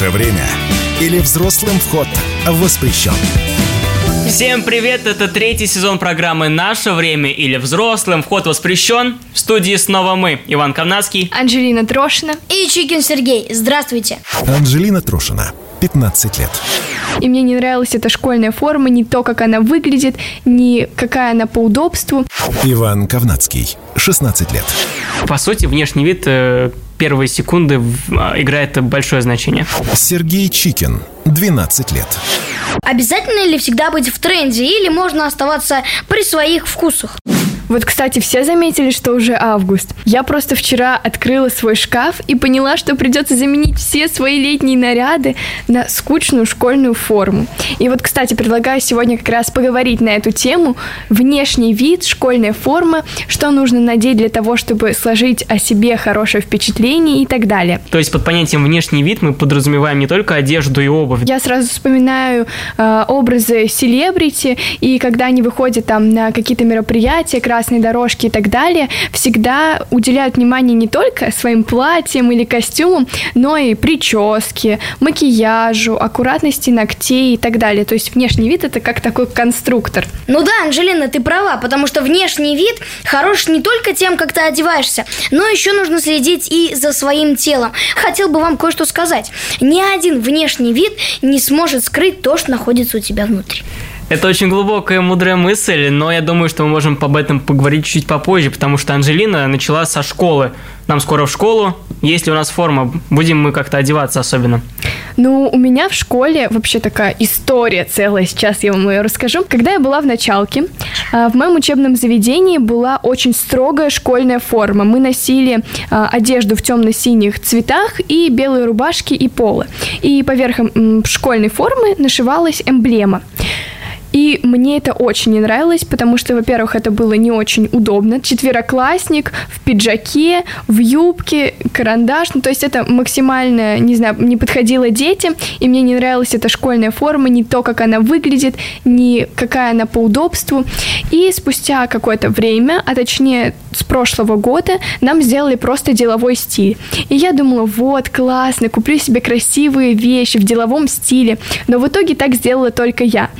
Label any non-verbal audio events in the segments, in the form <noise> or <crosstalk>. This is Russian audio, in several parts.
Наше время или взрослым вход воспрещен. Всем привет, это третий сезон программы «Наше время» или «Взрослым вход воспрещен». В студии снова мы, Иван Ковнацкий, Анжелина Трошина и Чикин Сергей. Здравствуйте. Анжелина Трошина, 15 лет. И мне не нравилась эта школьная форма, не то, как она выглядит, не какая она по удобству. Иван Ковнацкий, 16 лет. По сути, внешний вид э, первые секунды а, играет большое значение. Сергей Чикин, 12 лет. Обязательно ли всегда быть в тренде или можно оставаться при своих вкусах? Вот, кстати, все заметили, что уже август. Я просто вчера открыла свой шкаф и поняла, что придется заменить все свои летние наряды на скучную школьную форму. И вот, кстати, предлагаю сегодня как раз поговорить на эту тему. Внешний вид, школьная форма, что нужно надеть для того, чтобы сложить о себе хорошее впечатление и так далее. То есть под понятием «внешний вид» мы подразумеваем не только одежду и обувь. Я сразу вспоминаю э, образы селебрити, и когда они выходят там на какие-то мероприятия, красные дорожки и так далее, всегда уделяют внимание не только своим платьям или костюмам, но и прическе, макияжу, аккуратности ногтей и так далее. То есть внешний вид это как такой конструктор. Ну да, Анжелина, ты права, потому что внешний вид хорош не только тем, как ты одеваешься, но еще нужно следить и за своим телом. Хотел бы вам кое-что сказать. Ни один внешний вид не сможет скрыть то, что находится у тебя внутри. Это очень глубокая, мудрая мысль, но я думаю, что мы можем об этом поговорить чуть попозже, потому что Анжелина начала со школы. Нам скоро в школу. Есть ли у нас форма? Будем мы как-то одеваться особенно? Ну, у меня в школе вообще такая история целая, сейчас я вам ее расскажу. Когда я была в началке, а, в моем учебном заведении была очень строгая школьная форма. Мы носили а, одежду в темно-синих цветах и белые рубашки и полы. И поверх школьной формы нашивалась эмблема. И мне это очень не нравилось, потому что, во-первых, это было не очень удобно. Четвероклассник в пиджаке, в юбке, карандаш. Ну, то есть это максимально, не знаю, не подходило детям. И мне не нравилась эта школьная форма, не то, как она выглядит, не какая она по удобству. И спустя какое-то время, а точнее с прошлого года, нам сделали просто деловой стиль. И я думала, вот, классно, куплю себе красивые вещи в деловом стиле. Но в итоге так сделала только я.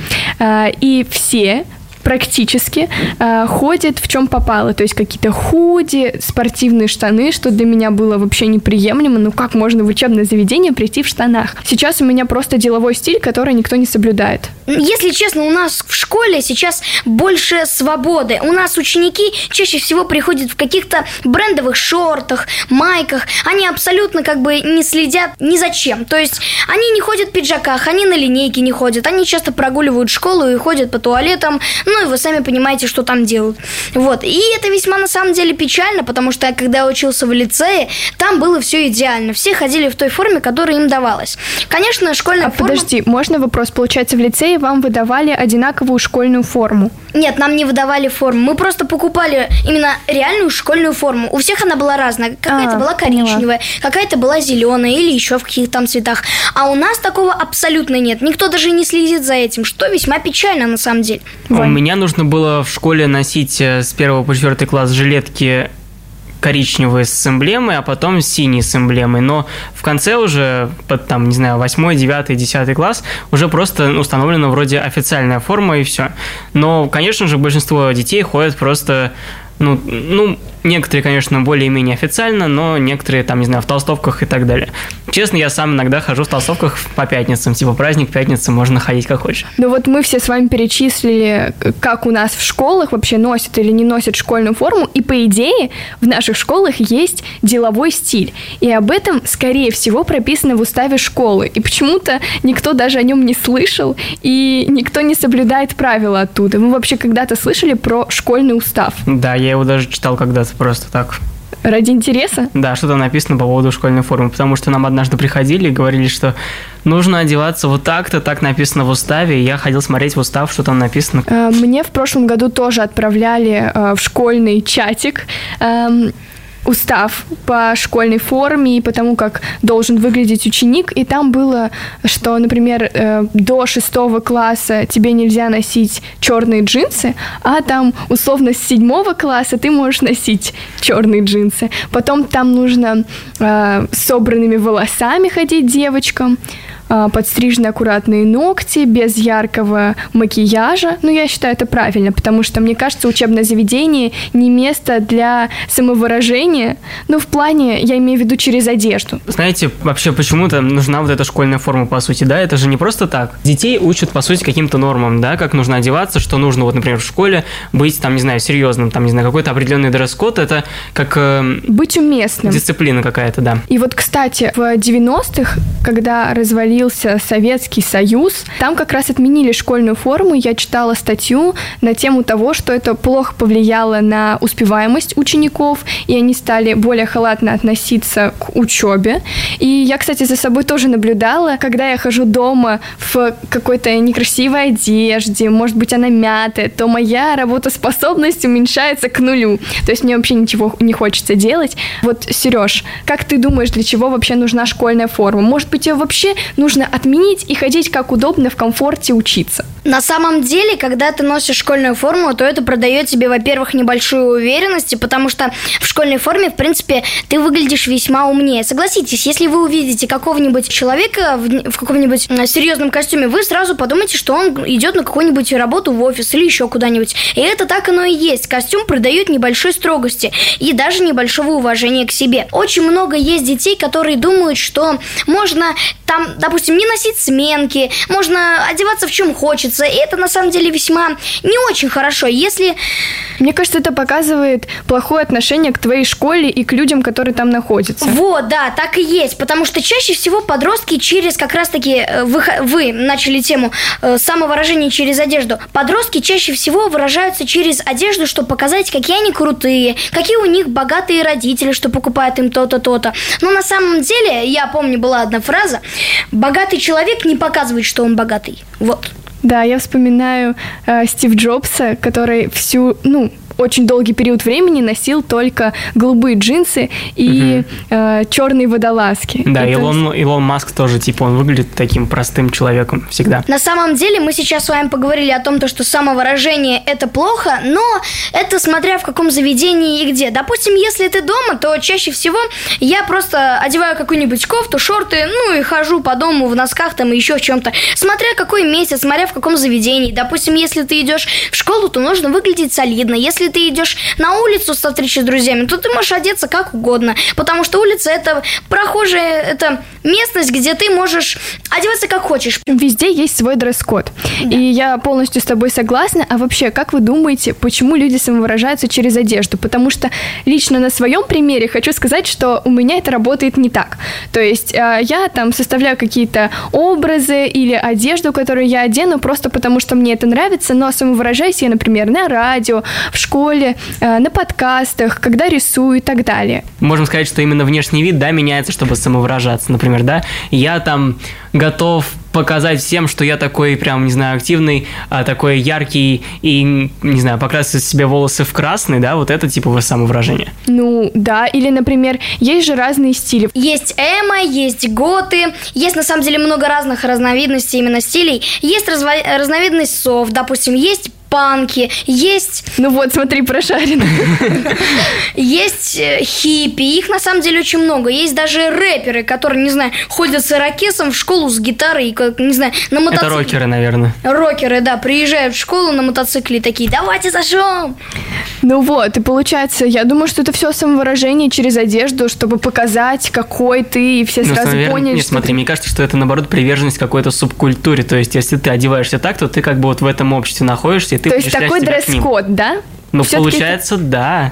А, И все практически э, ходят в чем попало, то есть какие-то худи, спортивные штаны, что для меня было вообще неприемлемо. Ну как можно в учебное заведение прийти в штанах? Сейчас у меня просто деловой стиль, который никто не соблюдает. Если честно, у нас в школе сейчас больше свободы. У нас ученики чаще всего приходят в каких-то брендовых шортах, майках. Они абсолютно как бы не следят ни за чем. То есть они не ходят в пиджаках, они на линейке не ходят. Они часто прогуливают школу и ходят по туалетам. Ну и вы сами понимаете, что там делают. Вот. И это весьма на самом деле печально, потому что когда я учился в лицее, там было все идеально. Все ходили в той форме, которая им давалась. Конечно, школьная А форма... подожди, можно вопрос? Получается, в лицее вам выдавали одинаковую школьную форму? Нет, нам не выдавали форму. Мы просто покупали именно реальную школьную форму. У всех она была разная. Какая-то А, была поняла. коричневая, какая-то была зеленая или еще в каких-то там цветах. А у нас такого абсолютно нет. Никто даже не следит за этим, что весьма печально на самом деле. У. меня нужно было в школе носить э, с первого по четвертый класс жилетки коричневые с эмблемой, а потом синие с эмблемой. Но в конце уже, под там, не знаю, восьмой, девятый, десятый класс, уже просто установлена вроде официальная форма и все. Но, конечно же, большинство детей ходят просто ну, ну, некоторые, конечно, более-менее официально, но некоторые, там, не знаю, в толстовках и так далее. Честно, я сам иногда хожу в толстовках по пятницам, типа праздник пятница, можно ходить как хочешь. Ну вот мы все с вами перечислили, как у нас в школах вообще носят или не носят школьную форму, и по идее в наших школах есть деловой стиль, и об этом, скорее всего, прописано в уставе школы, и почему-то никто даже о нем не слышал, и никто не соблюдает правила оттуда. Вы вообще когда-то слышали про школьный устав? Да, я его даже читал когда-то просто так. Ради интереса? Да, что там написано по поводу школьной формы, потому что нам однажды приходили и говорили, что нужно одеваться вот так-то, так написано в уставе, и я ходил смотреть в устав, что там написано. Э, Мне в прошлом году тоже отправляли э, в школьный чатик эм, устав по школьной форме и по тому, как должен выглядеть ученик. И там было, что, например, э, до шестого класса тебе нельзя носить черные джинсы, а там условно с седьмого класса ты можешь носить черные джинсы. Потом там нужно э, собранными волосами ходить девочкам. А, подстрижены аккуратные ногти, без яркого макияжа. Ну, я считаю это правильно, потому что, мне кажется, учебное заведение не место для самовыражения, ну, в плане, я имею в виду через одежду. Знаете, вообще почему-то нужна вот эта школьная форма, по сути, да? Это же не просто так. Детей учат, по сути, каким-то нормам, да, как нужно одеваться, что нужно, вот, например, в школе быть, там, не знаю, серьезным, там, не знаю, какой-то определенный дресс-код, это как... Э, быть уместным. Дисциплина какая-то, да. И вот, кстати, в 90-х, когда развалились развалился Советский Союз, там как раз отменили школьную форму. Я читала статью на тему того, что это плохо повлияло на успеваемость учеников, и они стали более халатно относиться к учебе. И я, кстати, за собой тоже наблюдала, когда я хожу дома в какой-то некрасивой одежде, может быть, она мятая, то моя работоспособность уменьшается к нулю. То есть мне вообще ничего не хочется делать. Вот, Сереж, как ты думаешь, для чего вообще нужна школьная форма? Может быть, ее вообще нужно нужно отменить и ходить как удобно в комфорте учиться. На самом деле, когда ты носишь школьную форму, то это продает тебе, во-первых, небольшую уверенность, потому что в школьной форме, в принципе, ты выглядишь весьма умнее. Согласитесь, если вы увидите какого-нибудь человека в, в каком-нибудь э, серьезном костюме, вы сразу подумаете, что он идет на какую-нибудь работу в офис или еще куда-нибудь. И это так оно и есть. Костюм придает небольшой строгости и даже небольшого уважения к себе. Очень много есть детей, которые думают, что можно там, допустим, не носить сменки, можно одеваться в чем хочется. И это на самом деле весьма не очень хорошо. Если... Мне кажется, это показывает плохое отношение к твоей школе и к людям, которые там находятся. Вот, да, так и есть. Потому что чаще всего подростки через как раз-таки э, вы, вы начали тему э, самовыражения через одежду. Подростки чаще всего выражаются через одежду, чтобы показать, какие они крутые, какие у них богатые родители, что покупают им то-то, то-то. Но на самом деле, я помню, была одна фраза, богатый человек не показывает, что он богатый. Вот. Да, я вспоминаю э, Стив Джобса, который всю, ну, очень долгий период времени носил только голубые джинсы и угу. э, черные водолазки. Да, Это... Илон, Илон Маск тоже, типа, он выглядит таким простым человеком всегда. На самом деле, мы сейчас с вами поговорили о том, то, что самовыражение – это плохо, но это смотря в каком заведении и где. Допустим, если ты дома, то чаще всего я просто одеваю какую-нибудь кофту, шорты, ну и хожу по дому в носках там и еще в чем-то. Смотря какой месяц, смотря в каком заведении. Допустим, если ты идешь в школу, то нужно выглядеть солидно. Если ты идешь на улицу со встречи с друзьями, то ты можешь одеться как угодно, потому что улица это прохожая, это местность, где ты можешь одеваться как хочешь. Везде есть свой дресс-код. Да. И я полностью с тобой согласна. А вообще, как вы думаете, почему люди самовыражаются через одежду? Потому что лично на своем примере хочу сказать, что у меня это работает не так. То есть э, я там составляю какие-то образы или одежду, которую я одену просто потому, что мне это нравится, но самовыражаюсь я, например, на радио, в школе, э, на подкастах, когда рисую и так далее. Можем сказать, что именно внешний вид, да, меняется, чтобы самовыражаться, например например, да, я там готов показать всем, что я такой прям, не знаю, активный, а, такой яркий и, не знаю, покрасить себе волосы в красный, да, вот это типа самовыражение. Ну, да, или, например, есть же разные стили. Есть эмо, есть готы, есть на самом деле много разных разновидностей именно стилей. Есть разво- разновидность сов, допустим, есть панки, есть... Ну вот, смотри, прошарено. <laughs> Есть э, хиппи, их на самом деле очень много. Есть даже рэперы, которые, не знаю, ходят с ирокесом в школу с гитарой, и, как, не знаю, на мотоцикле. Это рокеры, наверное. Рокеры, да, приезжают в школу на мотоцикле и такие, давайте зажжем. Ну вот, и получается, я думаю, что это все самовыражение через одежду, чтобы показать, какой ты, и все ну, сразу наверное, поняли, Нет, смотри, ты... мне кажется, что это, наоборот, приверженность какой-то субкультуре. То есть, если ты одеваешься так, то ты как бы вот в этом обществе находишься, ты То есть такой дресс-код, да? Ну, получается, да.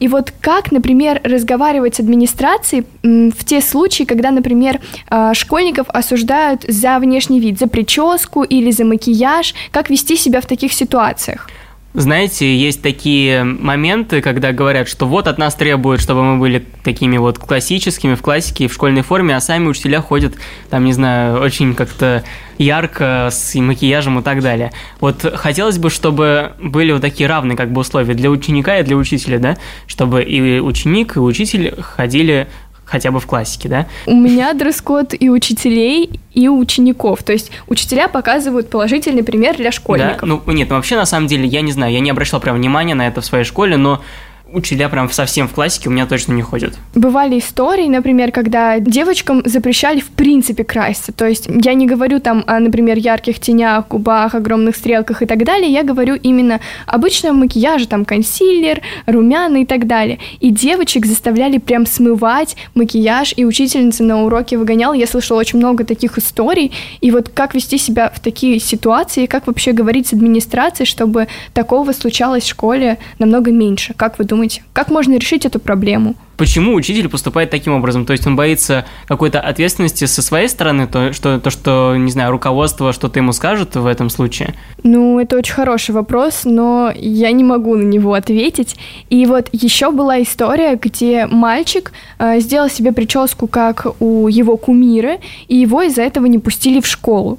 И вот как, например, разговаривать с администрацией в те случаи, когда, например, а, школьников осуждают за внешний вид, за прическу или за макияж, как вести себя в таких ситуациях? Знаете, есть такие моменты, когда говорят, что вот от нас требуют, чтобы мы были такими вот классическими в классике в школьной форме, а сами учителя ходят, там, не знаю, очень как-то ярко, с макияжем и так далее. Вот хотелось бы, чтобы были вот такие равные как бы условия для ученика и для учителя, да, чтобы и ученик, и учитель ходили хотя бы в классике, да? У меня дресс-код и учителей, и учеников. То есть учителя показывают положительный пример для школьников. Да? Ну, нет, ну вообще, на самом деле, я не знаю, я не обращал прям внимания на это в своей школе, но учителя прям совсем в классике у меня точно не ходят. Бывали истории, например, когда девочкам запрещали в принципе краситься. То есть я не говорю там о, например, ярких тенях, губах, огромных стрелках и так далее. Я говорю именно обычном макияже, там консилер, румяна и так далее. И девочек заставляли прям смывать макияж, и учительница на уроке выгоняла. Я слышала очень много таких историй. И вот как вести себя в такие ситуации, как вообще говорить с администрацией, чтобы такого случалось в школе намного меньше? Как вы думаете? Думаете, как можно решить эту проблему? Почему учитель поступает таким образом? То есть он боится какой-то ответственности со своей стороны, то что, то, что не знаю, руководство что-то ему скажет в этом случае? Ну, это очень хороший вопрос, но я не могу на него ответить. И вот еще была история, где мальчик э, сделал себе прическу, как у его кумира, и его из-за этого не пустили в школу.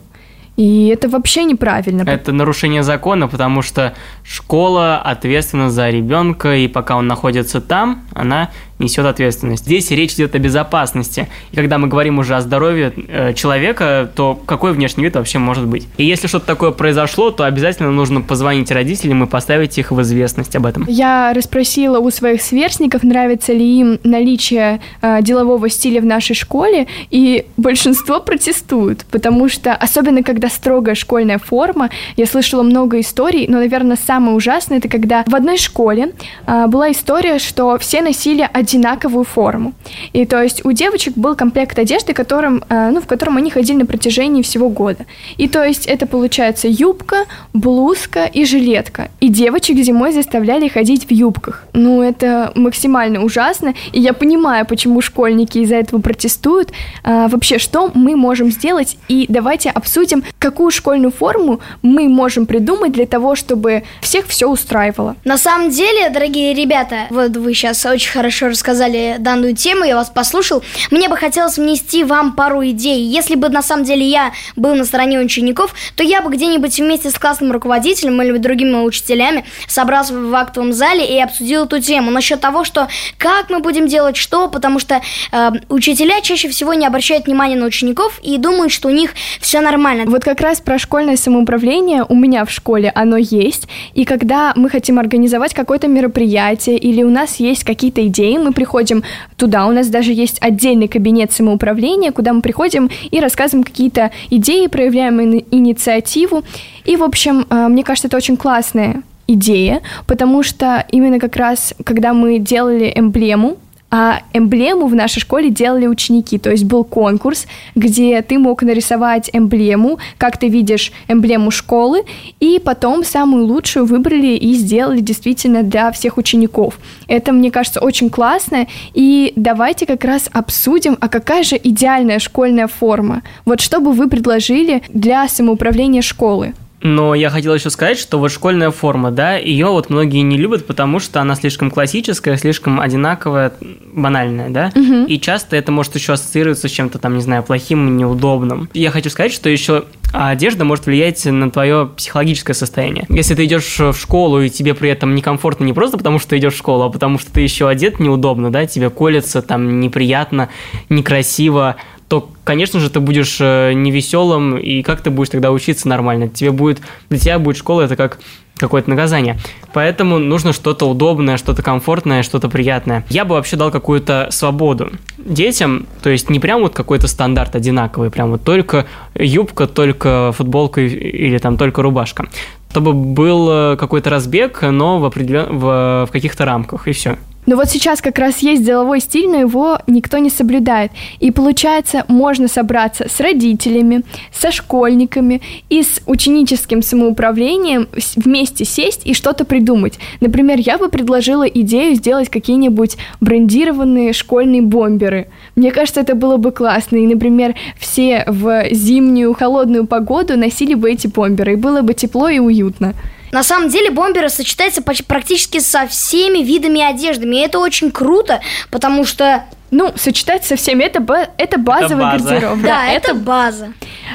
И это вообще неправильно. Это нарушение закона, потому что школа ответственна за ребенка, и пока он находится там, она несет ответственность. Здесь речь идет о безопасности. И когда мы говорим уже о здоровье э, человека, то какой внешний вид вообще может быть? И если что-то такое произошло, то обязательно нужно позвонить родителям и поставить их в известность об этом. Я расспросила у своих сверстников, нравится ли им наличие э, делового стиля в нашей школе, и большинство протестуют, потому что, особенно когда строгая школьная форма, я слышала много историй, но, наверное, самое ужасное, это когда в одной школе э, была история, что все носили один одинаковую форму. И то есть у девочек был комплект одежды, которым, э, ну, в котором они ходили на протяжении всего года. И то есть это получается юбка, блузка и жилетка. И девочек зимой заставляли ходить в юбках. Ну, это максимально ужасно. И я понимаю, почему школьники из-за этого протестуют. А, вообще, что мы можем сделать? И давайте обсудим, какую школьную форму мы можем придумать для того, чтобы всех все устраивало. На самом деле, дорогие ребята, вот вы сейчас очень хорошо рассказали данную тему, я вас послушал. Мне бы хотелось внести вам пару идей. Если бы на самом деле я был на стороне учеников, то я бы где-нибудь вместе с классным руководителем или другими учителями собрался в актовом зале и обсудил эту тему насчет того, что как мы будем делать что, потому что э, учителя чаще всего не обращают внимания на учеников и думают, что у них все нормально. Вот как раз про школьное самоуправление у меня в школе оно есть, и когда мы хотим организовать какое-то мероприятие или у нас есть какие-то идеи, мы приходим туда, у нас даже есть отдельный кабинет самоуправления, куда мы приходим и рассказываем какие-то идеи, проявляем инициативу. И, в общем, э, мне кажется, это очень классная идея, потому что именно как раз, когда мы делали эмблему а эмблему в нашей школе делали ученики, то есть был конкурс, где ты мог нарисовать эмблему, как ты видишь эмблему школы, и потом самую лучшую выбрали и сделали действительно для всех учеников. Это, мне кажется, очень классно, и давайте как раз обсудим, а какая же идеальная школьная форма? Вот что бы вы предложили для самоуправления школы? Но я хотел еще сказать, что вот школьная форма, да, ее вот многие не любят, потому что она слишком классическая, слишком одинаковая, банальная, да, угу. и часто это может еще ассоциироваться с чем-то там, не знаю, плохим, неудобным. Я хочу сказать, что еще одежда может влиять на твое психологическое состояние. Если ты идешь в школу и тебе при этом некомфортно не просто потому, что ты идешь в школу, а потому что ты еще одет неудобно, да, тебе колется, там неприятно, некрасиво, то, конечно же, ты будешь э, невеселым, и как ты будешь тогда учиться нормально? Тебе будет, для тебя будет школа, это как какое-то наказание. Поэтому нужно что-то удобное, что-то комфортное, что-то приятное. Я бы вообще дал какую-то свободу детям, то есть не прям вот какой-то стандарт одинаковый, прям вот только юбка, только футболка или там только рубашка. Чтобы был э, какой-то разбег, но в, определен... в, в каких-то рамках, и все. Но вот сейчас как раз есть деловой стиль, но его никто не соблюдает. И получается, можно собраться с родителями, со школьниками и с ученическим самоуправлением вместе сесть и что-то придумать. Например, я бы предложила идею сделать какие-нибудь брендированные школьные бомберы. Мне кажется, это было бы классно. И, например, все в зимнюю холодную погоду носили бы эти бомберы, и было бы тепло и уютно. На самом деле бомберы сочетаются практически со всеми видами одеждами, и это очень круто, потому что ну, сочетать со всеми это, это базовый это база. гардероб. Да, да это база.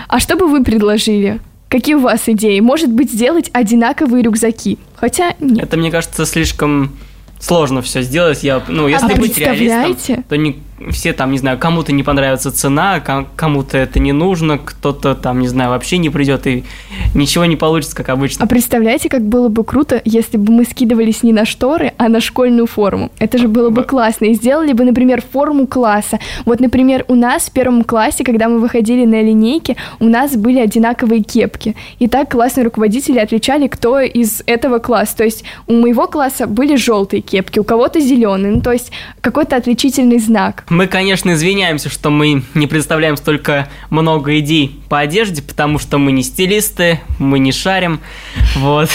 А что бы вы предложили? Какие у вас идеи? Может быть, сделать одинаковые рюкзаки? Хотя нет. Это, мне кажется, слишком сложно все сделать. Я, ну, если а быть реалистом, то не, все там, не знаю, кому-то не понравится цена, кому-то это не нужно, кто-то там, не знаю, вообще не придет и ничего не получится, как обычно. А представляете, как было бы круто, если бы мы скидывались не на шторы, а на школьную форму? Это же было бы классно. И сделали бы, например, форму класса. Вот, например, у нас в первом классе, когда мы выходили на линейки, у нас были одинаковые кепки. И так классные руководители отличали, кто из этого класса. То есть у моего класса были желтые кепки, у кого-то зеленые. Ну, то есть какой-то отличительный знак. Мы, конечно, извиняемся, что мы не представляем столько много идей по одежде, потому что мы не стилисты, мы не шарим, вот.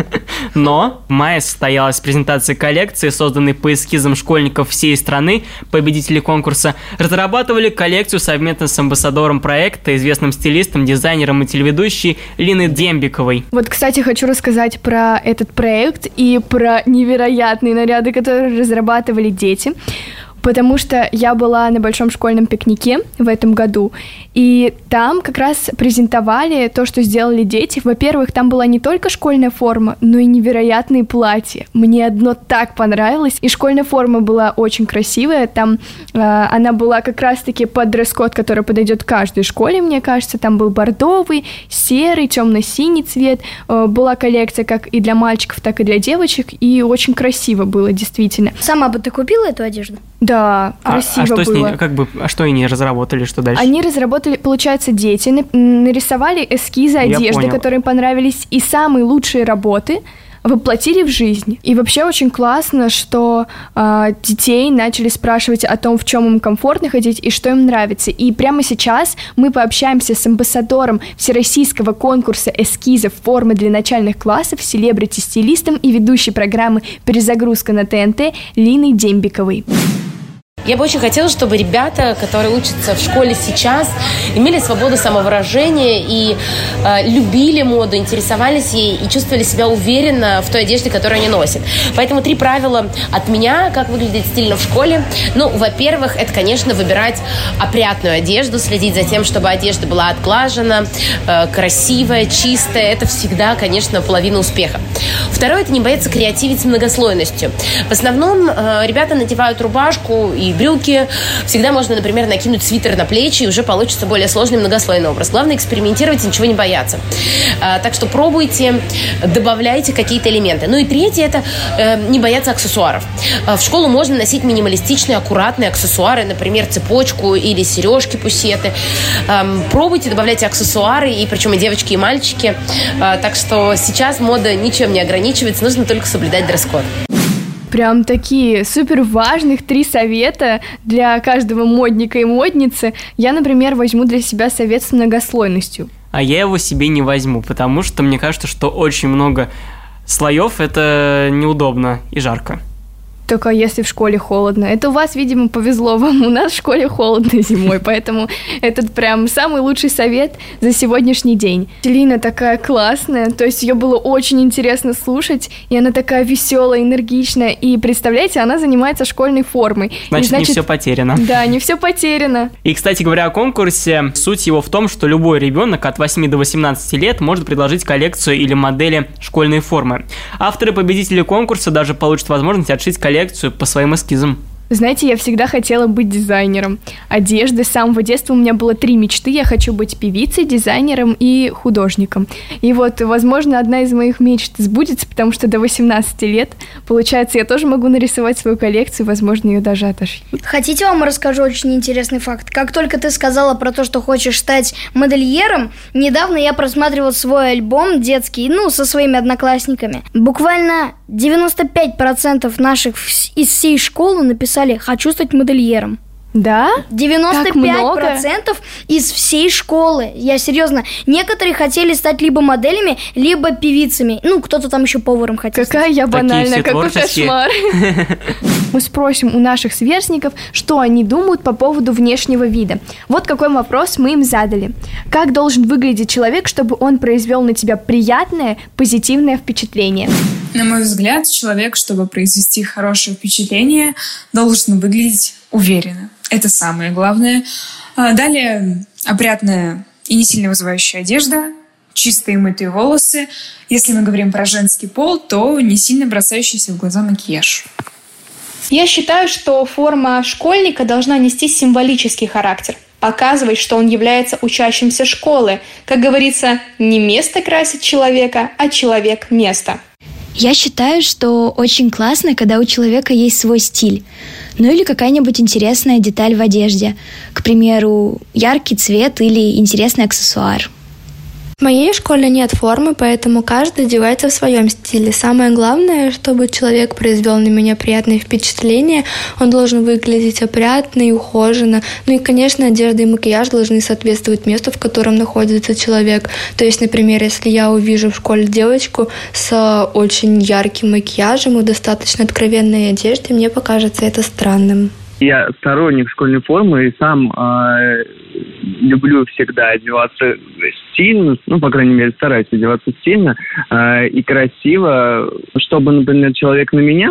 <laughs> Но в мае состоялась презентация коллекции, созданной по эскизам школьников всей страны. Победители конкурса разрабатывали коллекцию совместно с амбассадором проекта, известным стилистом, дизайнером и телеведущей Линой Дембиковой. Вот, кстати, хочу рассказать про этот проект и про невероятные наряды, которые разрабатывали дети потому что я была на большом школьном пикнике в этом году, и там как раз презентовали то, что сделали дети. Во-первых, там была не только школьная форма, но и невероятные платья. Мне одно так понравилось, и школьная форма была очень красивая. Там э, она была как раз-таки под дресс-код, который подойдет каждой школе, мне кажется. Там был бордовый, серый, темно-синий цвет. Э, была коллекция как и для мальчиков, так и для девочек, и очень красиво было, действительно. Сама бы ты купила эту одежду? Да, красиво а, а что было. С ней, как бы, а что они разработали, что дальше? Они разработали, получается, дети нарисовали эскизы одежды, которые им понравились, и самые лучшие работы воплотили в жизнь. И вообще очень классно, что э, детей начали спрашивать о том, в чем им комфортно ходить и что им нравится. И прямо сейчас мы пообщаемся с амбассадором всероссийского конкурса эскизов формы для начальных классов, селебрити-стилистом и ведущей программы «Перезагрузка на ТНТ» Линой Дембиковой. Я бы очень хотела, чтобы ребята, которые учатся в школе сейчас, имели свободу самовыражения и э, любили моду, интересовались ей и чувствовали себя уверенно в той одежде, которую они носят. Поэтому три правила от меня, как выглядеть стильно в школе. Ну, во-первых, это, конечно, выбирать опрятную одежду, следить за тем, чтобы одежда была отглажена, э, красивая, чистая. Это всегда, конечно, половина успеха. Второе, это не бояться креативить с многослойностью. В основном э, ребята надевают рубашку и брюки. Всегда можно, например, накинуть свитер на плечи, и уже получится более сложный многослойный образ. Главное экспериментировать и ничего не бояться. А, так что пробуйте, добавляйте какие-то элементы. Ну и третье – это э, не бояться аксессуаров. А, в школу можно носить минималистичные, аккуратные аксессуары, например, цепочку или сережки, пусеты. Пробуйте, добавляйте аксессуары, и причем и девочки, и мальчики. А, так что сейчас мода ничем не ограничивается, нужно только соблюдать дресс-код прям такие супер важных три совета для каждого модника и модницы. Я, например, возьму для себя совет с многослойностью. А я его себе не возьму, потому что мне кажется, что очень много слоев это неудобно и жарко. Только если в школе холодно. Это у вас, видимо, повезло вам. У нас в школе холодно <laughs> зимой, поэтому этот прям самый лучший совет за сегодняшний день. Лина такая классная, то есть ее было очень интересно слушать, и она такая веселая, энергичная. И представляете, она занимается школьной формой. Значит, и, значит не все потеряно. Да, не все потеряно. И, кстати говоря, о конкурсе, суть его в том, что любой ребенок от 8 до 18 лет может предложить коллекцию или модели школьной формы. Авторы-победители конкурса даже получат возможность отшить коллекцию коллекцию по своим эскизам. Знаете, я всегда хотела быть дизайнером одежды. С самого детства у меня было три мечты. Я хочу быть певицей, дизайнером и художником. И вот, возможно, одна из моих мечт сбудется, потому что до 18 лет, получается, я тоже могу нарисовать свою коллекцию, возможно, ее даже отошьют. Хотите, вам расскажу очень интересный факт? Как только ты сказала про то, что хочешь стать модельером, недавно я просматривал свой альбом детский, ну, со своими одноклассниками. Буквально 95% наших из всей школы написали «хочу стать модельером». Да? 95% из всей школы. Я серьезно. Некоторые хотели стать либо моделями, либо певицами. Ну, кто-то там еще поваром хотел. Какая стать. я банальная, какой творческие. кошмар. <laughs> Мы спросим у наших сверстников, что они думают по поводу внешнего вида. Вот какой вопрос мы им задали. Как должен выглядеть человек, чтобы он произвел на тебя приятное, позитивное впечатление? На мой взгляд, человек, чтобы произвести хорошее впечатление, должен выглядеть уверенно. Это самое главное. А Далее опрятная и не сильно вызывающая одежда, чистые мытые волосы. Если мы говорим про женский пол, то не сильно бросающийся в глаза макияж. Я считаю, что форма школьника должна нести символический характер, показывать, что он является учащимся школы. Как говорится, не место красит человека, а человек – место. Я считаю, что очень классно, когда у человека есть свой стиль. Ну или какая-нибудь интересная деталь в одежде. К примеру, яркий цвет или интересный аксессуар. В моей школе нет формы, поэтому каждый одевается в своем стиле. Самое главное, чтобы человек произвел на меня приятное впечатление, он должен выглядеть опрятно и ухоженно. Ну и, конечно, одежда и макияж должны соответствовать месту, в котором находится человек. То есть, например, если я увижу в школе девочку с очень ярким макияжем и достаточно откровенной одеждой, мне покажется это странным. Я сторонник школьной формы и сам э, люблю всегда одеваться стильно, ну, по крайней мере, стараюсь одеваться стильно э, и красиво, чтобы, например, человек на меня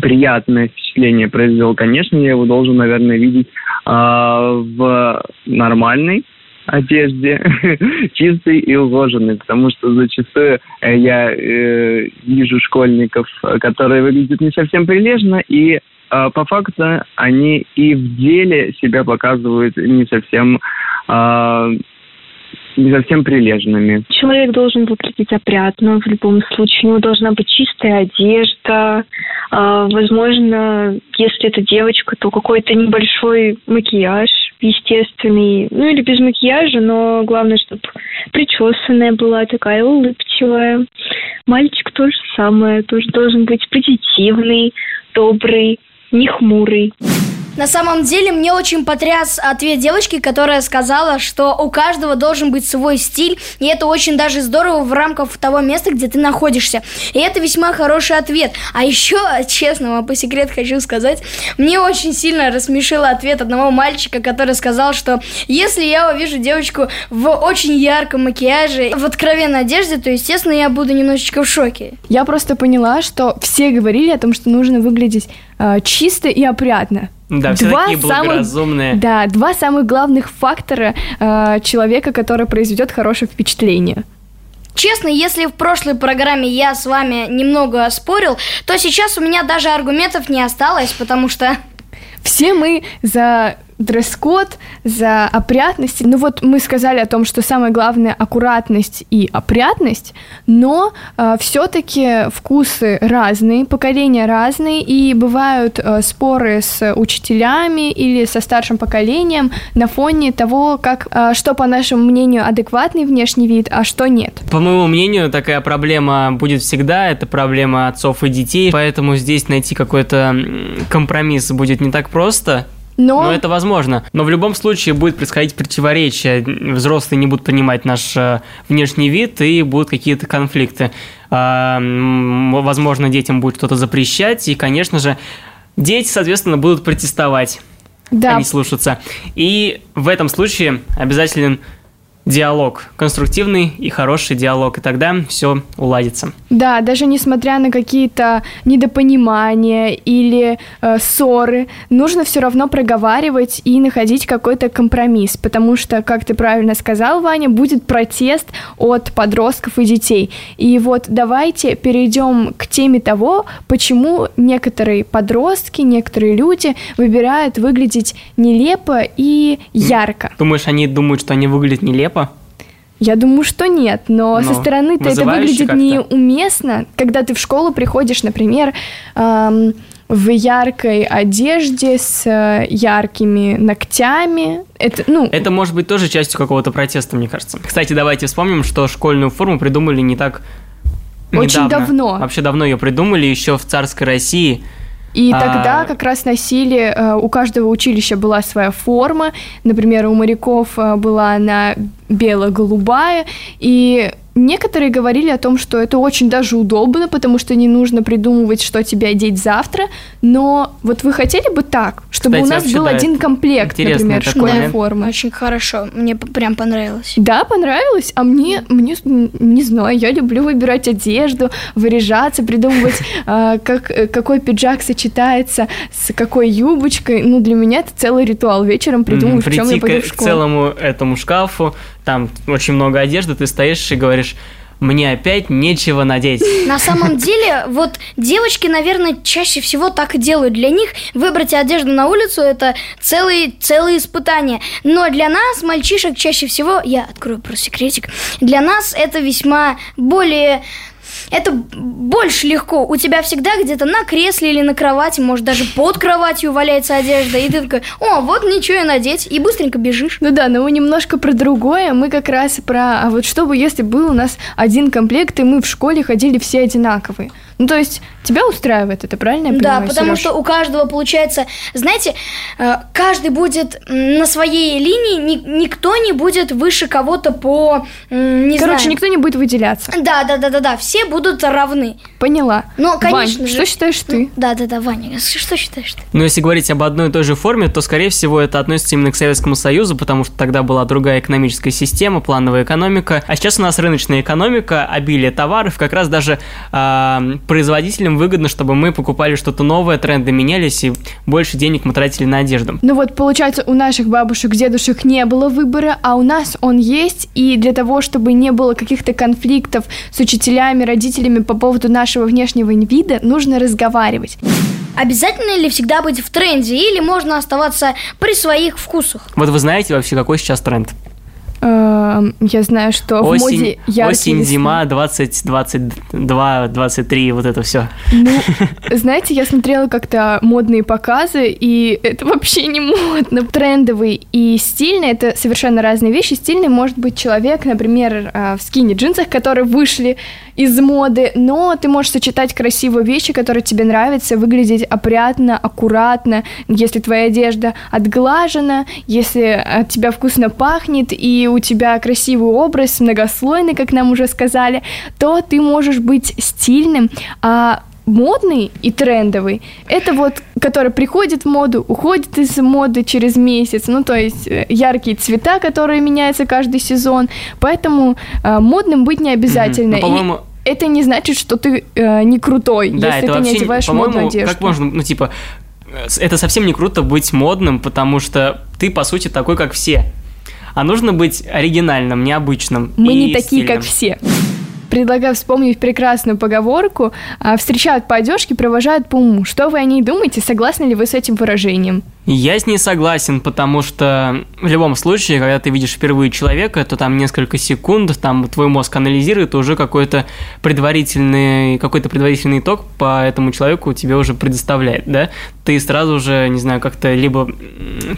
приятное впечатление произвел, конечно, я его должен, наверное, видеть э, в нормальной одежде, <laughs> чистой и ухоженной, потому что зачастую э, я э, вижу школьников, э, которые выглядят не совсем прилежно, и по факту они и в деле себя показывают не совсем э, не совсем прилежными. Человек должен выглядеть опрятно в любом случае. У него должна быть чистая одежда. А, Возможно, если это девочка, то какой-то небольшой макияж естественный. Ну или без макияжа, но главное, чтобы причесанная была такая улыбчивая. Мальчик тоже самое, тоже должен быть позитивный, добрый, не хмурый. На самом деле мне очень потряс ответ девочки, которая сказала, что у каждого должен быть свой стиль, и это очень даже здорово в рамках того места, где ты находишься. И это весьма хороший ответ. А еще, <laughs> честно вам по секрету хочу сказать, мне очень сильно рассмешил ответ одного мальчика, который сказал, что если я увижу девочку в очень ярком макияже, в откровенной одежде, то, естественно, я буду немножечко в шоке. Я просто поняла, что все говорили о том, что нужно выглядеть э, чисто и опрятно. Да, все такие благоразумные. Да, два самых главных фактора э, человека, который произведет хорошее впечатление. Честно, если в прошлой программе я с вами немного спорил, то сейчас у меня даже аргументов не осталось, потому что... Все мы за дресс-код, за опрятность. Ну вот мы сказали о том, что самое главное аккуратность и опрятность, но э, все-таки вкусы разные, поколения разные, и бывают э, споры с учителями или со старшим поколением на фоне того, как э, что по нашему мнению адекватный внешний вид, а что нет. По моему мнению, такая проблема будет всегда, это проблема отцов и детей, поэтому здесь найти какой-то компромисс будет не так просто, Но, Но это возможно. Но в любом случае будет происходить противоречие. Взрослые не будут понимать наш э, внешний вид, и будут какие-то конфликты. А, Возможно, детям будет кто-то запрещать, и, конечно же, дети, соответственно, будут протестовать, да, не слушаться. И в этом случае обязателен диалог, конструктивный и хороший диалог, и тогда все уладится. Да, даже несмотря на какие-то недопонимания или э, ссоры, нужно все равно проговаривать и находить какой-то компромисс, потому что, как ты правильно сказал, Ваня, будет протест от подростков и детей. И вот давайте перейдем к теме того, почему некоторые подростки, некоторые люди выбирают выглядеть нелепо и ярко. Думаешь, они думают, что они выглядят нелепо? Я думаю, что нет, но со Ну, стороны-то это выглядит неуместно, когда ты в школу приходишь, например, эм, в яркой одежде с э, яркими ногтями. Это, ну, Это может быть тоже частью какого-то протеста, мне кажется. Кстати, давайте вспомним, что школьную форму придумали не так Очень недавно. давно. Вообще давно ее придумали, еще в царской России. И А- тогда как раз носили, э, у каждого училища была своя форма. Например, у моряков э, была она бело-голубая. И некоторые говорили о том, что это очень даже удобно, потому что не нужно придумывать, что тебе одеть завтра. Но вот вы хотели бы так, чтобы Кстати, у нас был да, один комплект, например, школьной момент. формы? Очень хорошо, мне прям понравилось. Да, понравилось, а мне, мне, не знаю, я люблю выбирать одежду, выряжаться, придумывать, <laughs> а, как, э, какой пиджак сочетается с какой юбочкой. Ну, для меня это целый ритуал. Вечером придумываю, в чем я пойду к, в к школу. целому этому шкафу, там очень много одежды, ты стоишь и говоришь, мне опять нечего надеть. На самом деле, вот девочки, наверное, чаще всего так и делают. Для них выбрать одежду на улицу это целые, целые испытания. Но для нас, мальчишек, чаще всего, я открою просто секретик, для нас это весьма более это больше легко. У тебя всегда где-то на кресле или на кровати, может, даже под кроватью валяется одежда, и ты такой, о, вот ничего и надеть, и быстренько бежишь. Ну да, но мы немножко про другое. Мы как раз про... А вот что бы, если был у нас один комплект, и мы в школе ходили все одинаковые? Ну, то есть, тебя устраивает это, правильно я Да, понимаю, потому Серёж? что у каждого получается, знаете, э, каждый будет на своей линии, ни- никто не будет выше кого-то по, не Короче, знаю. никто не будет выделяться. Да, да, да, да, да, все будут равны. Поняла. Но, конечно Вань, же- что считаешь ты? Да, да, да, Ваня, что считаешь ты? Но если говорить об одной и той же форме, то, скорее всего, это относится именно к Советскому Союзу, потому что тогда была другая экономическая система, плановая экономика. А сейчас у нас рыночная экономика, обилие товаров, как раз даже а, производителям выгодно, чтобы мы покупали что-то новое, тренды менялись, и больше денег мы тратили на одежду. Ну вот, получается, у наших бабушек, дедушек не было выбора, а у нас он есть, и для того, чтобы не было каких-то конфликтов с учителями, родителями по поводу нашего внешнего вида, нужно разговаривать. Обязательно ли всегда быть в тренде, или можно оставаться при своих вкусах? Вот вы знаете вообще, какой сейчас тренд? Эм, Я знаю, что в моде Осень, яркие осень весны. зима, 20, 22, 23, вот это все. Ну, <laughs> знаете, я смотрела как-то модные показы, и это вообще не модно. Трендовый и стильный — это совершенно разные вещи. Стильный может быть человек, например, э, в скини-джинсах, которые вышли из моды, но ты можешь сочетать красивые вещи, которые тебе нравятся, выглядеть опрятно, аккуратно, если твоя одежда отглажена, если от тебя вкусно пахнет, и у тебя красивый образ, многослойный, как нам уже сказали, то ты можешь быть стильным, а модный и трендовый, это вот, который приходит в моду, уходит из моды через месяц, ну, то есть э, яркие цвета, которые меняются каждый сезон, поэтому э, модным быть не обязательно. Ну, И по-моему- это не значит, что ты э, не крутой, Да, если это ты не вообще, одеваешь по-моему, модную одежду. как можно, ну, типа, э, это совсем не круто быть модным, потому что ты, по сути, такой, как все. А нужно быть оригинальным, необычным Мы не такие, стильным. как все. Предлагаю вспомнить прекрасную поговорку а, «Встречают по одежке, провожают по уму». Что вы о ней думаете? Согласны ли вы с этим выражением? Я с ней согласен, потому что в любом случае, когда ты видишь впервые человека, то там несколько секунд, там твой мозг анализирует, уже какой-то предварительный, какой-то предварительный итог по этому человеку тебе уже предоставляет, да? Ты сразу же, не знаю, как-то либо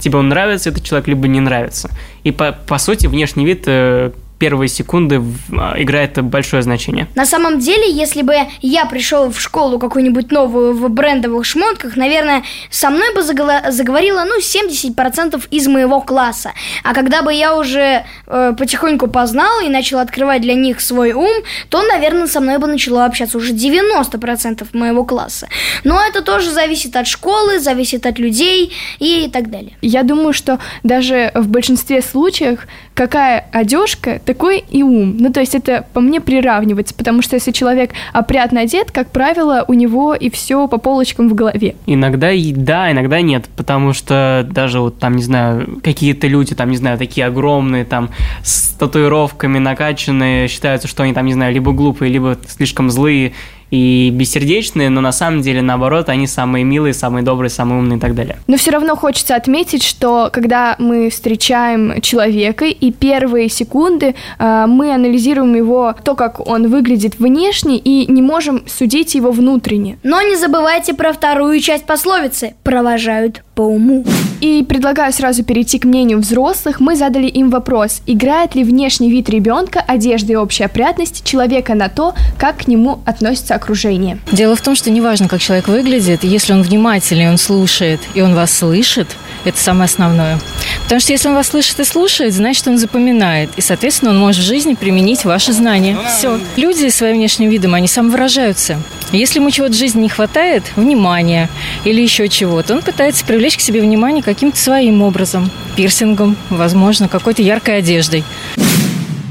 тебе он нравится этот человек, либо не нравится. И по, по сути внешний вид э, первые секунды а, играет большое значение. На самом деле, если бы я пришел в школу какую-нибудь новую в брендовых шмотках, наверное, со мной бы заговорило, ну, 70% из моего класса. А когда бы я уже э, потихоньку познал и начал открывать для них свой ум, то, наверное, со мной бы начало общаться уже 90% моего класса. Но это тоже зависит от школы, зависит от людей и так далее. Я думаю, что даже в большинстве случаев какая одежка, такой и ум. Ну, то есть это по мне приравнивается, потому что если человек опрятно одет, как правило, у него и все по полочкам в голове. Иногда и да, иногда нет, потому что даже вот там, не знаю, какие-то люди, там, не знаю, такие огромные, там, с татуировками накачанные, считаются, что они там, не знаю, либо глупые, либо слишком злые и бессердечные, но на самом деле, наоборот, они самые милые, самые добрые, самые умные и так далее. Но все равно хочется отметить, что когда мы встречаем человека, и первые секунды э, мы анализируем его, то, как он выглядит внешне, и не можем судить его внутренне. Но не забывайте про вторую часть пословицы «провожают по уму. И предлагаю сразу перейти к мнению взрослых. Мы задали им вопрос, играет ли внешний вид ребенка, одежда и общая опрятность человека на то, как к нему относится окружение. Дело в том, что неважно, как человек выглядит, если он внимательный, он слушает и он вас слышит, это самое основное. Потому что если он вас слышит и слушает, значит, он запоминает. И, соответственно, он может в жизни применить ваши знания. Все. Люди своим внешним видом, они самовыражаются. Если ему чего-то в жизни не хватает, внимания или еще чего-то, он пытается привлечь к себе внимание каким-то своим образом. Пирсингом, возможно, какой-то яркой одеждой.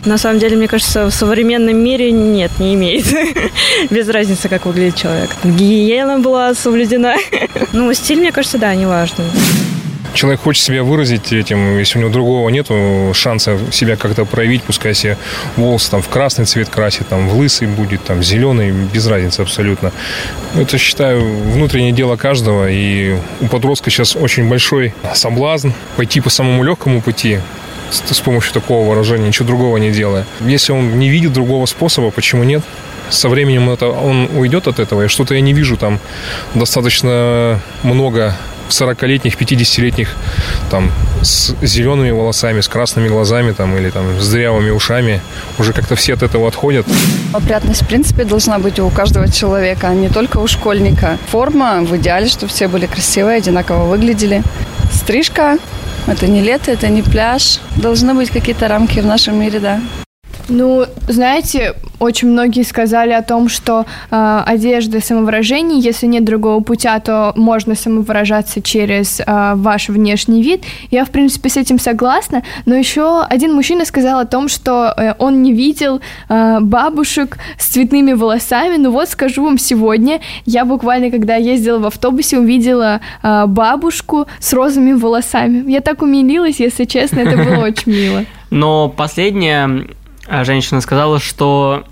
На самом деле, мне кажется, в современном мире нет, не имеет. <laughs> Без разницы, как выглядит человек. Гигиена была соблюдена. Ну, стиль, мне кажется, да, не важно. Человек хочет себя выразить этим, если у него другого нет шанса себя как-то проявить, пускай себе волосы там в красный цвет красит, там в лысый будет, там зеленый, без разницы абсолютно. Это, считаю, внутреннее дело каждого, и у подростка сейчас очень большой соблазн пойти по самому легкому пути, с, помощью такого выражения, ничего другого не делая. Если он не видит другого способа, почему нет? Со временем это, он уйдет от этого, и что-то я не вижу там достаточно много 40-летних, 50-летних там с зелеными волосами, с красными глазами там или там с дырявыми ушами. Уже как-то все от этого отходят. Опрятность, в принципе, должна быть у каждого человека, а не только у школьника. Форма в идеале, чтобы все были красивые, одинаково выглядели. Стрижка – это не лето, это не пляж. Должны быть какие-то рамки в нашем мире, да. Ну, знаете, очень многие сказали о том, что э, одежда самовыражение, если нет другого путя, то можно самовыражаться через э, ваш внешний вид. Я, в принципе, с этим согласна, но еще один мужчина сказал о том, что э, он не видел э, бабушек с цветными волосами. Ну вот, скажу вам, сегодня я буквально, когда ездила в автобусе, увидела э, бабушку с розовыми волосами. Я так умилилась, если честно, это было <laughs> очень мило. Но последнее женщина сказала, что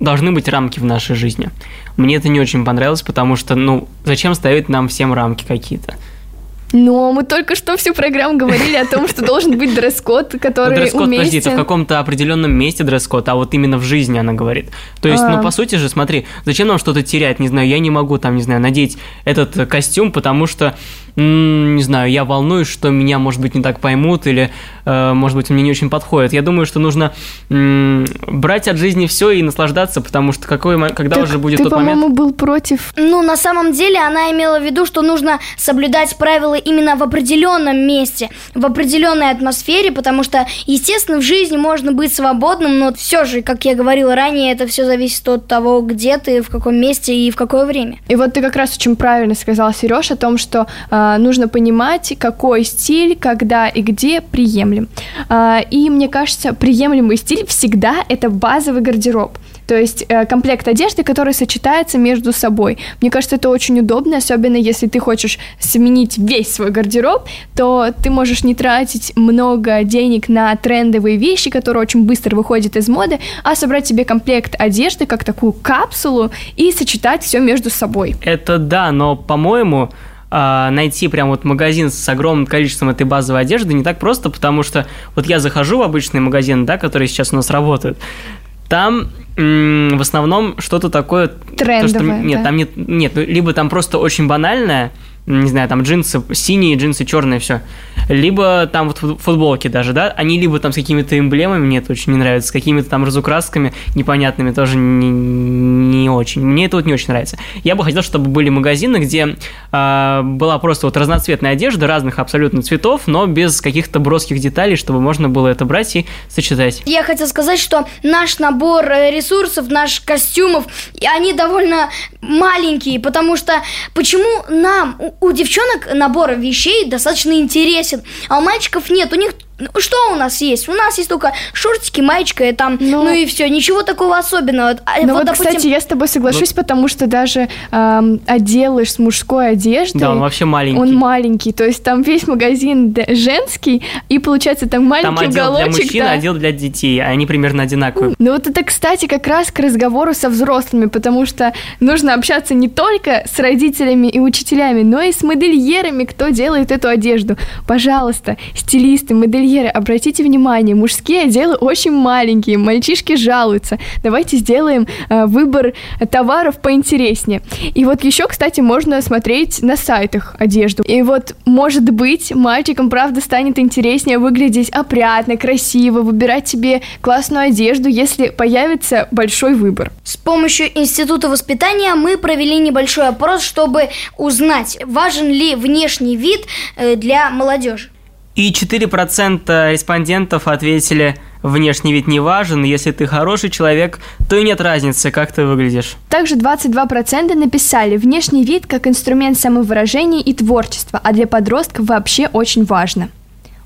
должны быть рамки в нашей жизни. Мне это не очень понравилось, потому что, ну, зачем ставить нам всем рамки какие-то? Но мы только что всю программу говорили о том, что должен быть дресс-код, который дресс-код, уместен. подожди, это в каком-то определенном месте дресс-код, а вот именно в жизни она говорит. То есть, ну, А. по сути же, смотри, зачем нам что-то терять? Не знаю, я не могу там, не знаю, надеть этот костюм, потому что, не знаю, я волнуюсь, что меня, может быть, не так поймут, или, э, может быть, мне не очень подходит. Я думаю, что нужно брать от жизни все и наслаждаться, потому что какой, когда Так уже будет ты, тот момент... по-моему, был против... Ну, на самом деле она имела в виду, что нужно соблюдать правила именно в определенном месте, в определенной атмосфере, потому что, естественно, в жизни можно быть свободным, но все же, как я говорила ранее, это все зависит от того, где ты, в каком месте и в какое время. И вот ты как раз очень правильно сказал, Сереж, о том, что а, нужно понимать, какой стиль, когда и где приемлем. А, и мне кажется, приемлемый стиль всегда это базовый гардероб. То есть э, комплект одежды, который сочетается между собой. Мне кажется, это очень удобно, особенно если ты хочешь сменить весь свой гардероб, то ты можешь не тратить много денег на трендовые вещи, которые очень быстро выходят из моды, а собрать себе комплект одежды как такую капсулу и сочетать все между собой. Это да, но, по-моему, а, найти прям вот магазин с огромным количеством этой базовой одежды не так просто, потому что вот я захожу в обычный магазин, да, которые сейчас у нас работают, там в основном что-то такое... то, что- Трендовое, нет, да. там нет, нет, ну, либо там просто очень банальное, не знаю, там джинсы синие, джинсы черные, все. Либо там вот фут- футболки даже, да, они либо там с какими-то эмблемами, мне это очень не нравится, с какими-то там разукрасками непонятными тоже не, не очень. Мне это вот не очень нравится. Я бы хотел, чтобы были магазины, где а, была просто вот разноцветная одежда разных абсолютно цветов, но без каких-то броских деталей, чтобы можно было это брать и сочетать. Я хотел сказать, что наш набор э, ресурсов, наших костюмов, они довольно маленькие, потому что почему нам, у, девчонок набор вещей достаточно интересен, а у мальчиков нет, у них что у нас есть? У нас есть только шортики, маечка и там, ну, и все, ничего такого особенного. А Ну вот, допустим, кстати, я с тобой соглашусь, потому что даже эм, отделы с мужской одеждой... Да, он вообще маленький. Он маленький, то есть там весь магазин женский, и получается там маленький Там отдел уголочек. для мужчин, да. отдел для детей, а они примерно одинаковые. Ну вот это, кстати, как раз к разговору со взрослыми, потому что нужно общаться не только с родителями и учителями, но и с модельерами, кто делает эту одежду. Пожалуйста, стилисты, модельеры, интерьеры, обратите внимание, мужские отделы очень маленькие, мальчишки жалуются. Давайте сделаем э, выбор товаров поинтереснее. И вот еще, кстати, можно смотреть на сайтах одежду. И вот, может быть, мальчикам, правда, станет интереснее выглядеть опрятно, красиво, выбирать себе классную одежду, если появится большой выбор. С помощью Института воспитания мы провели небольшой опрос, чтобы узнать, важен ли внешний вид э, для молодежи. И 4% респондентов ответили, внешний вид не важен, если ты хороший человек, то и нет разницы, как ты выглядишь. Также 22% написали, внешний вид как инструмент самовыражения и творчества, а для подростков вообще очень важно.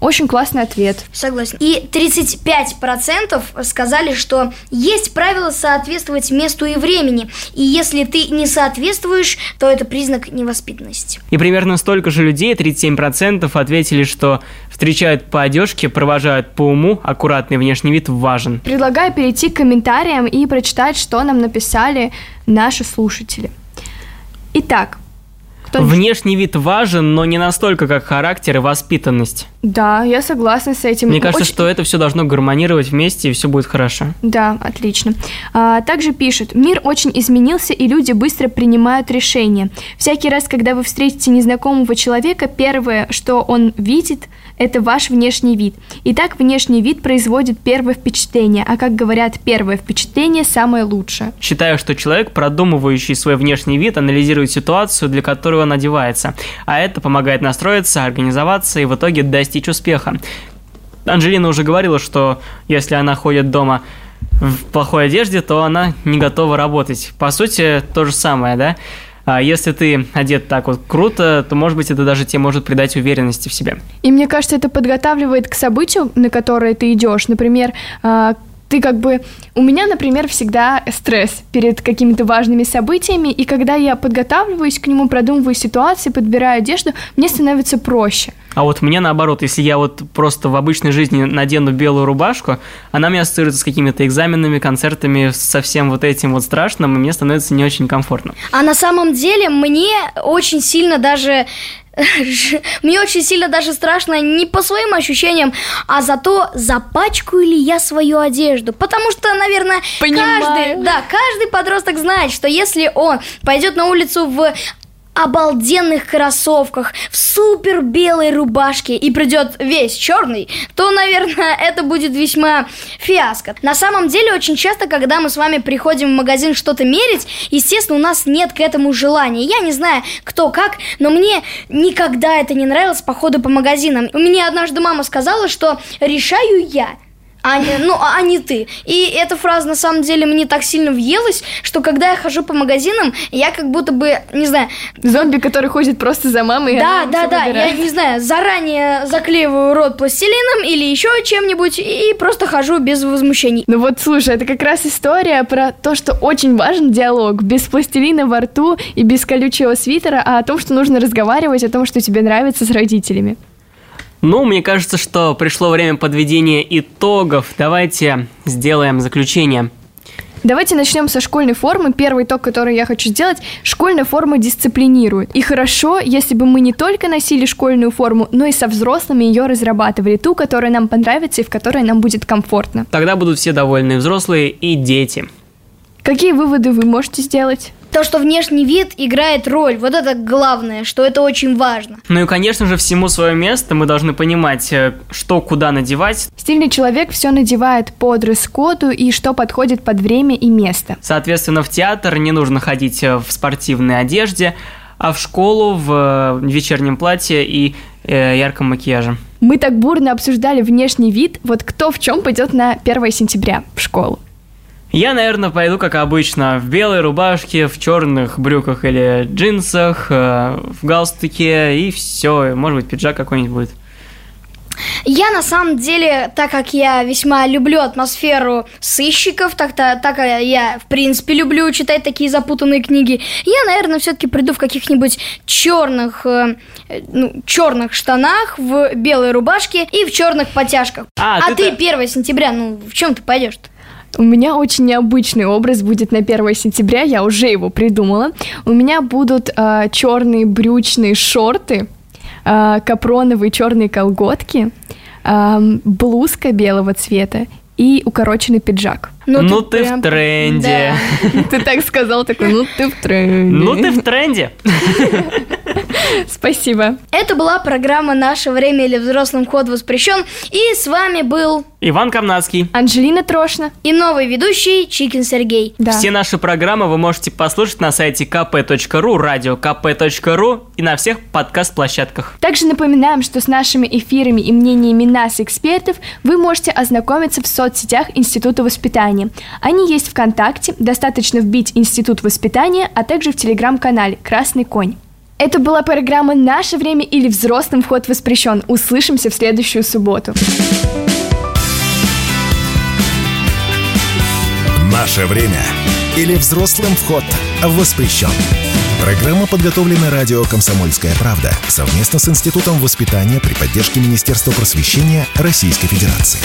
Очень классный ответ. Согласен. И 35% сказали, что есть правило соответствовать месту и времени. И если ты не соответствуешь, то это признак невоспитанности. И примерно столько же людей, 37%, ответили, что встречают по одежке, провожают по уму, аккуратный внешний вид важен. Предлагаю перейти к комментариям и прочитать, что нам написали наши слушатели. Итак, кто Внешний вид важен, но не настолько, как характер и воспитанность. Да, я согласна с этим. Мне кажется, Очень... что это все должно гармонировать вместе, и все будет хорошо. Да, отлично. А, также пишет, мир очень изменился, и люди быстро принимают решения. Всякий раз, когда вы встретите незнакомого человека, первое, что он видит, это ваш внешний вид. И так внешний вид производит первое впечатление, а как говорят, первое впечатление самое лучшее. Считаю, что человек, продумывающий свой внешний вид, анализирует ситуацию, для которой он одевается. А это помогает настроиться, организоваться и в итоге достичь успеха. Анжелина уже говорила, что если она ходит дома в плохой одежде, то она не готова работать. По сути, то же самое, да? А если ты одет так вот круто, то, может быть, это даже тебе может придать уверенности в себе. И мне кажется, это подготавливает к событию, на которое ты идешь. Например, а, ты как бы... У меня, например, всегда стресс перед какими-то важными событиями, и когда я подготавливаюсь к нему, продумываю ситуации, подбираю одежду, мне становится проще. А вот мне наоборот, если я вот просто в обычной жизни надену белую рубашку, она мне ассоциируется с какими-то экзаменами, концертами, со всем вот этим вот страшным, и мне становится не очень комфортно. А на самом деле мне очень сильно даже <laughs> мне очень сильно даже страшно не по своим ощущениям, а за то, запачкаю ли я свою одежду. Потому что, наверное, Понимаю. каждый, да, каждый подросток знает, что если он пойдет на улицу в обалденных кроссовках, в супер белой рубашке и придет весь черный, то, наверное, <laughs> это будет весьма фиаско. На самом деле, очень часто, когда мы с вами приходим в магазин что-то мерить, естественно, у нас нет к этому желания. Я не знаю, кто как, но мне никогда это не нравилось по ходу по магазинам. У меня однажды мама сказала, что решаю я а не, ну, а не ты. И эта фраза на самом деле мне так сильно въелась, что когда я хожу по магазинам, я как будто бы, не знаю... Зомби, который ходит просто за мамой. Да, да, да, выбирает. я не знаю, заранее заклеиваю рот пластилином или еще чем-нибудь и просто хожу без возмущений. Ну вот, слушай, это как раз история про то, что очень важен диалог. Без пластилина во рту и без колючего свитера, а о том, что нужно разговаривать, о том, что тебе нравится с родителями. Ну, мне кажется, что пришло время подведения итогов. Давайте сделаем заключение. Давайте начнем со школьной формы. Первый итог, который я хочу сделать, школьная форма дисциплинирует. И хорошо, если бы мы не только носили школьную форму, но и со взрослыми ее разрабатывали, ту, которая нам понравится и в которой нам будет комфортно. Тогда будут все довольны, взрослые и дети. Какие выводы вы можете сделать? То, что внешний вид играет роль, вот это главное, что это очень важно. Ну и, конечно же, всему свое место мы должны понимать, э, что куда надевать. Стильный человек все надевает по дресс-коду и что подходит под время и место. Соответственно, в театр не нужно ходить э, в спортивной одежде, а в школу в э, вечернем платье и ярком макияже. Мы так бурно обсуждали внешний вид, вот кто в чем пойдет на 1 сентября в школу. Я, наверное, пойду, как обычно, в белой рубашке, в черных брюках или джинсах, э, в галстуке и все. Может быть, пиджак какой-нибудь будет. Я на самом деле, так как я весьма люблю атмосферу сыщиков, так как я, в принципе, люблю читать такие запутанные книги, я, наверное, все-таки приду в каких-нибудь черных, э, ну, черных штанах, в белой рубашке и в черных подтяжках. А, а ты, ты 1 сентября, ну, в чем ты пойдешь-то? У меня очень необычный образ будет на 1 сентября, я уже его придумала. У меня будут э, черные брючные шорты, э, капроновые черные колготки, эм, блузка белого цвета и укороченный пиджак. Ну, ты, прям... в тренде. Да. <laughs> Ты так сказал, такой, ну ты в тренде. Ну ты в тренде. <laughs> Спасибо. Это была программа «Наше время» или «Взрослым ход воспрещен». И с вами был... Иван Камнацкий. Анжелина Трошна. И новый ведущий Чикин Сергей. Да. Все наши программы вы можете послушать на сайте kp.ru, радио kp.ru и на всех подкаст-площадках. Также напоминаем, что с нашими эфирами и мнениями нас, экспертов, вы можете ознакомиться в соцсетях Института воспитания. Они есть ВКонтакте, достаточно вбить Институт воспитания, а также в Телеграм-канале «Красный конь». Это была программа «Наше время» или «Взрослым вход воспрещен». Услышимся в следующую субботу. «Наше время» или «Взрослым вход воспрещен». Программа подготовлена радио «Комсомольская правда» совместно с Институтом воспитания при поддержке Министерства просвещения Российской Федерации.